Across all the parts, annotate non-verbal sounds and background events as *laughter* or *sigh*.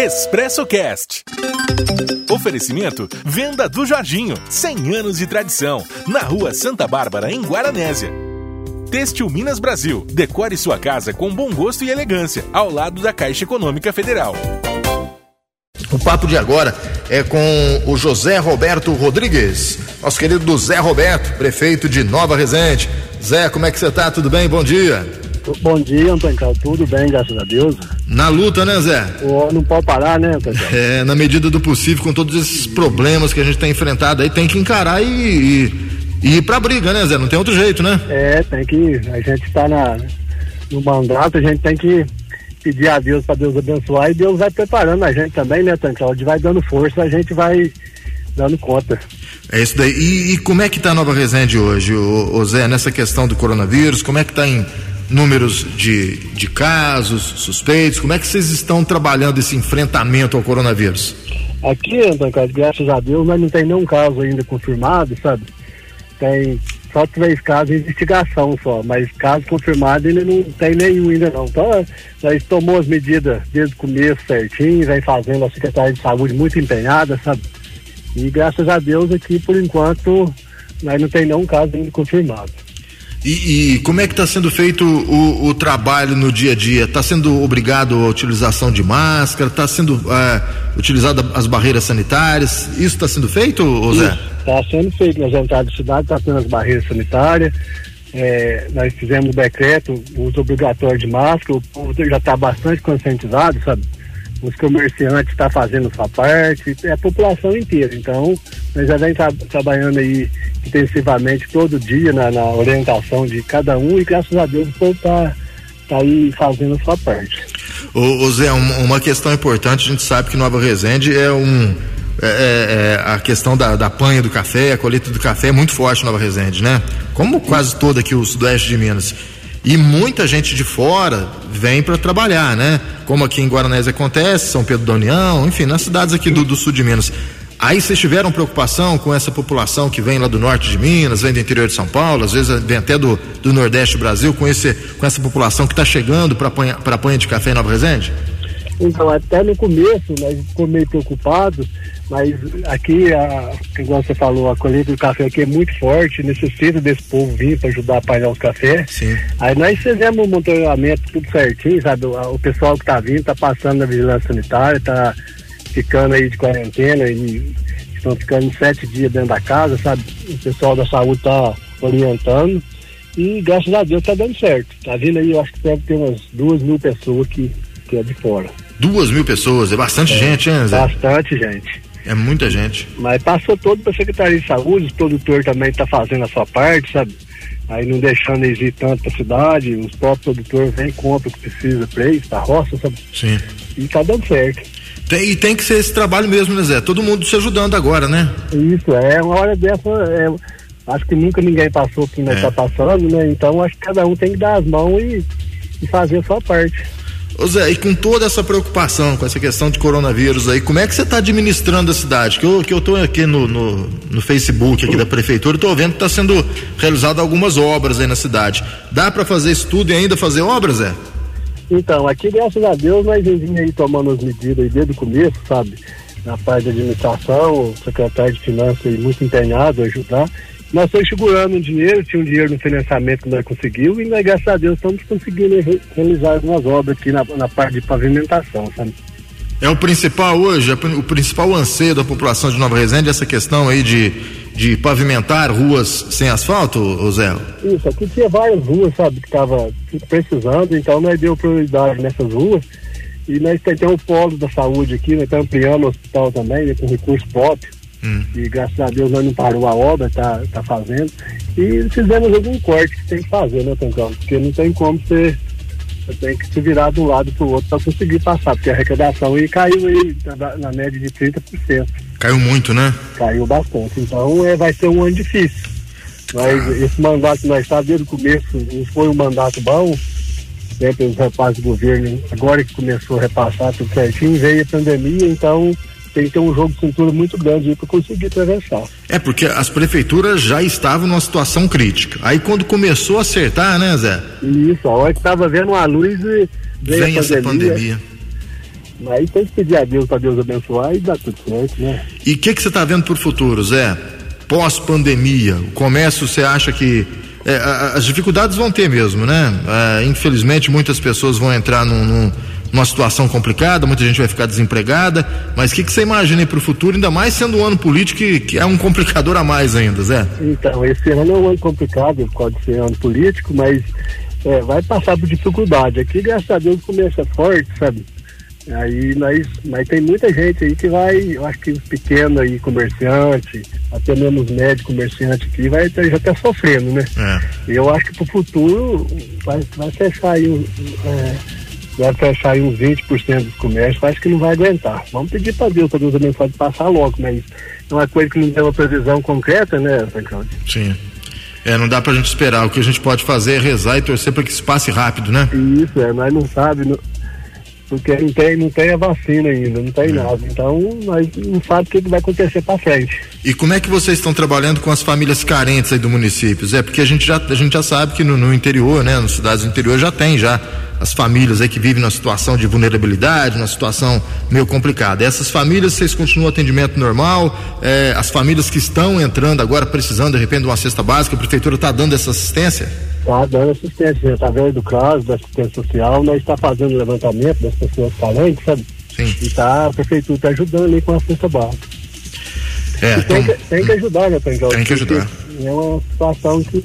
Expresso Cast. Oferecimento Venda do Jorginho, 100 anos de tradição, na Rua Santa Bárbara, em Guaranésia. Têxtil Minas Brasil, decore sua casa com bom gosto e elegância, ao lado da Caixa Econômica Federal. O papo de agora é com o José Roberto Rodrigues, nosso querido Zé Roberto, prefeito de Nova Resende. Zé, como é que você tá? Tudo bem? Bom dia. Bom dia, Antônio Carlos. Tudo bem, graças a Deus. Na luta, né, Zé? O não pode parar, né, Antônio Carlos? É, na medida do possível, com todos esses problemas que a gente tem enfrentado aí, tem que encarar e, e, e ir pra briga, né, Zé? Não tem outro jeito, né? É, tem que. A gente está na, no mandato, a gente tem que pedir a Deus para Deus abençoar e Deus vai preparando a gente também, né, Antônio Carlos? Vai dando força, a gente vai dando conta. É isso daí. E, e como é que tá a Nova Resende hoje, o, o Zé, nessa questão do coronavírus? Como é que tá em números de, de casos, suspeitos? Como é que vocês estão trabalhando esse enfrentamento ao coronavírus? Aqui, Antônio graças a Deus, mas não tem nenhum caso ainda confirmado, sabe? Tem só três casos de investigação só, mas caso confirmado ainda não tem nenhum ainda não. Então, nós tomou as medidas desde o começo certinho, vem fazendo a Secretaria de Saúde muito empenhada, sabe? E graças a Deus aqui, por enquanto, nós não tem nenhum caso ainda confirmado. E, e, como é que está sendo feito o, o, trabalho no dia a dia? Está sendo obrigado a utilização de máscara? Está sendo uh, utilizada as barreiras sanitárias? Isso está sendo feito, Zé? Está sendo feito nas entradas da cidade, está tendo as barreiras sanitárias. É, nós fizemos o decreto, o uso obrigatório de máscara, o povo já está bastante conscientizado, sabe? Os comerciantes estão tá fazendo sua parte, é a população inteira. Então, nós já vem tra trabalhando aí intensivamente todo dia na, na, orientação de cada um e graças a Deus o povo está tá aí fazendo sua parte. Ô, ô Zé, uma, uma questão importante, a gente sabe que Nova Resende é um. É, é, é, a questão da, da panha do café, a colheita do café é muito forte em Nova Resende, né? Como quase todo aqui o sudoeste de Minas. E muita gente de fora vem para trabalhar, né? Como aqui em Guaranés acontece, São Pedro da União, enfim, nas cidades aqui do, do sul de Minas. Aí vocês tiveram preocupação com essa população que vem lá do norte de Minas, vem do interior de São Paulo, às vezes vem até do, do Nordeste do Brasil, com, esse, com essa população que está chegando para a panha de café em Nova Resende? Então, até no começo, nós ficamos meio preocupados, mas aqui, a, igual você falou, a colheita do café aqui é muito forte, necessita desse povo vir para ajudar a apanhar os cafés. Sim. Aí nós fizemos um monitoramento tudo certinho, sabe? O, o pessoal que está vindo está passando na vigilância sanitária, está ficando aí de quarentena e estão ficando sete dias dentro da casa, sabe? O pessoal da saúde está orientando e graças a Deus está dando certo. Tá vindo aí, eu acho que deve ter umas duas mil pessoas que, que é de fora. Duas mil pessoas, é bastante é, gente, hein, Zé? Bastante gente. É muita gente. Mas passou todo para a Secretaria de Saúde, o produtor também está fazendo a sua parte, sabe? Aí não deixando exigir tanto para a cidade, os próprios produtores vêm e compram o que precisa para eles, para a roça, sabe? Sim. E está dando certo. Tem, e tem que ser esse trabalho mesmo, né, Zé? Todo mundo se ajudando agora, né? Isso, é uma hora dessa, é, acho que nunca ninguém passou o que nós está é. passando, né? Então acho que cada um tem que dar as mãos e, e fazer a sua parte. Ô Zé, e com toda essa preocupação com essa questão de coronavírus aí, como é que você está administrando a cidade? Que eu, que eu tô aqui no, no, no Facebook aqui da prefeitura, estou vendo que está sendo realizado algumas obras aí na cidade. Dá para fazer isso tudo e ainda fazer obras, Zé? Então, aqui, graças a Deus, nós vimos aí tomando as medidas desde o começo, sabe? Na parte da administração, o secretário de finanças aí muito empenhado a ajudar. Nós estamos segurando um dinheiro, tinha um dinheiro no financiamento que nós conseguimos e nós, graças a Deus, estamos conseguindo re realizar algumas obras aqui na, na parte de pavimentação, sabe? É o principal hoje, o principal anseio da população de Nova Resende, essa questão aí de, de pavimentar ruas sem asfalto, Zé? Isso, aqui tinha várias ruas, sabe, que estava precisando, então nós deu prioridade nessas ruas e nós temos o polo da saúde aqui, nós estamos ampliando o hospital também, né, com recurso próprio. Hum. E graças a Deus nós não parou a obra, tá, tá fazendo. E fizemos algum corte que tem que fazer, né, Tancão? Porque não tem como você, você tem que se virar de um lado para o outro para conseguir passar, porque a arrecadação aí caiu aí na, na média de 30%. Caiu muito, né? Caiu bastante. Então é, vai ser um ano difícil. Mas ah. esse mandato que nós estávamos desde o começo não foi um mandato bom. Sempre os repasses do governo, agora que começou a repassar tudo certinho, veio a pandemia, então tem que ter um jogo de cintura muito grande para conseguir atravessar. É, porque as prefeituras já estavam numa situação crítica. Aí quando começou a acertar, né, Zé? Isso, a hora que estava vendo uma luz e veio Vem a pandemia. essa pandemia. Mas tem que pedir a Deus para Deus abençoar e dar tudo certo, né? E o que, que você está vendo para o futuro, Zé? Pós-pandemia, o comércio, você acha que. É, as dificuldades vão ter mesmo, né? É, infelizmente, muitas pessoas vão entrar num, num, numa situação complicada, muita gente vai ficar desempregada. Mas o que, que você imagina para o futuro, ainda mais sendo um ano político que, que, é um *laughs* complicador a mais ainda, Zé? Então, esse ano é um ano complicado, pode ser ano político, mas é, vai passar por dificuldade. Aqui, graças a Deus, começa forte, sabe? Aí nós, mas tem muita gente aí que vai, eu acho que os pequenos aí, comerciante, até mesmo os médicos comerciantes aqui, vai já está sofrendo, né? É. Eu acho que para o futuro vai, vai fechar aí é, vai fechar aí uns 20% dos comércios, acho que não vai aguentar. Vamos pedir para Deus, para Deus também pode passar logo, mas é uma coisa que não tem uma previsão concreta, né, Cláudio? Sim. É, não dá pra gente esperar. O que a gente pode fazer é rezar e torcer para que isso passe rápido, né? Isso, é, nós não sabemos porque não tem, não tem a vacina ainda, não tem é. nada. Então, nós não sabemos o que vai acontecer para frente. E como é que vocês estão trabalhando com as famílias carentes aí do município? É porque a gente já, a gente já sabe que no, no interior, né, nas cidades do interior já tem já as famílias aí que vivem numa situação de vulnerabilidade, numa situação meio complicada. Essas famílias, vocês continuam atendimento normal? É, as famílias que estão entrando agora, precisando de repente de uma cesta básica, a prefeitura está dando essa assistência? Está dando assistência, através do CRAS, da assistência social, nós está fazendo levantamento das pessoas carentes, sabe? Sim. E tá, a prefeitura está ajudando ali com a cesta básica. É, tem, que, tem que ajudar, né, Tem que ajudar. É uma situação que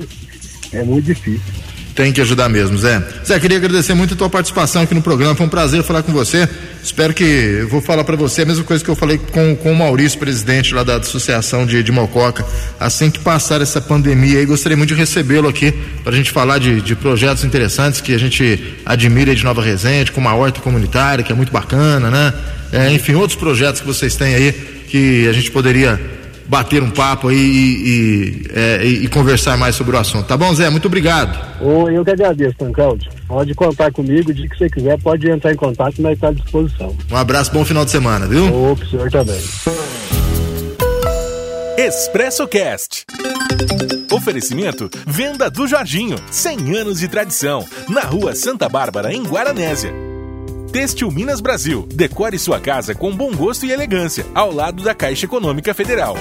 é muito difícil. Tem que ajudar mesmo, Zé. Zé, queria agradecer muito a tua participação aqui no programa. Foi um prazer falar com você. Espero que. Eu vou falar para você a mesma coisa que eu falei com, com o Maurício, presidente lá da Associação de, de Mococa. Assim que passar essa pandemia aí, gostaria muito de recebê-lo aqui para a gente falar de, de projetos interessantes que a gente admira de Nova Resende, como a horta comunitária, que é muito bacana, né? É, enfim, outros projetos que vocês têm aí que a gente poderia bater um papo aí e, e, é, e, conversar mais sobre o assunto. Tá bom, Zé? Muito obrigado. Oh, eu que agradeço, Tancaldi. Pode contar comigo, o dia que você quiser, pode entrar em contato, nós estamos à disposição. Um abraço, bom final de semana, viu? Oh, senhor também. Expresso Cast. Oferecimento Venda do Jorginho, 100 anos de tradição, na rua Santa Bárbara, em Guaranésia. Têxtil Minas Brasil. Decore sua casa com bom gosto e elegância, ao lado da Caixa Econômica Federal.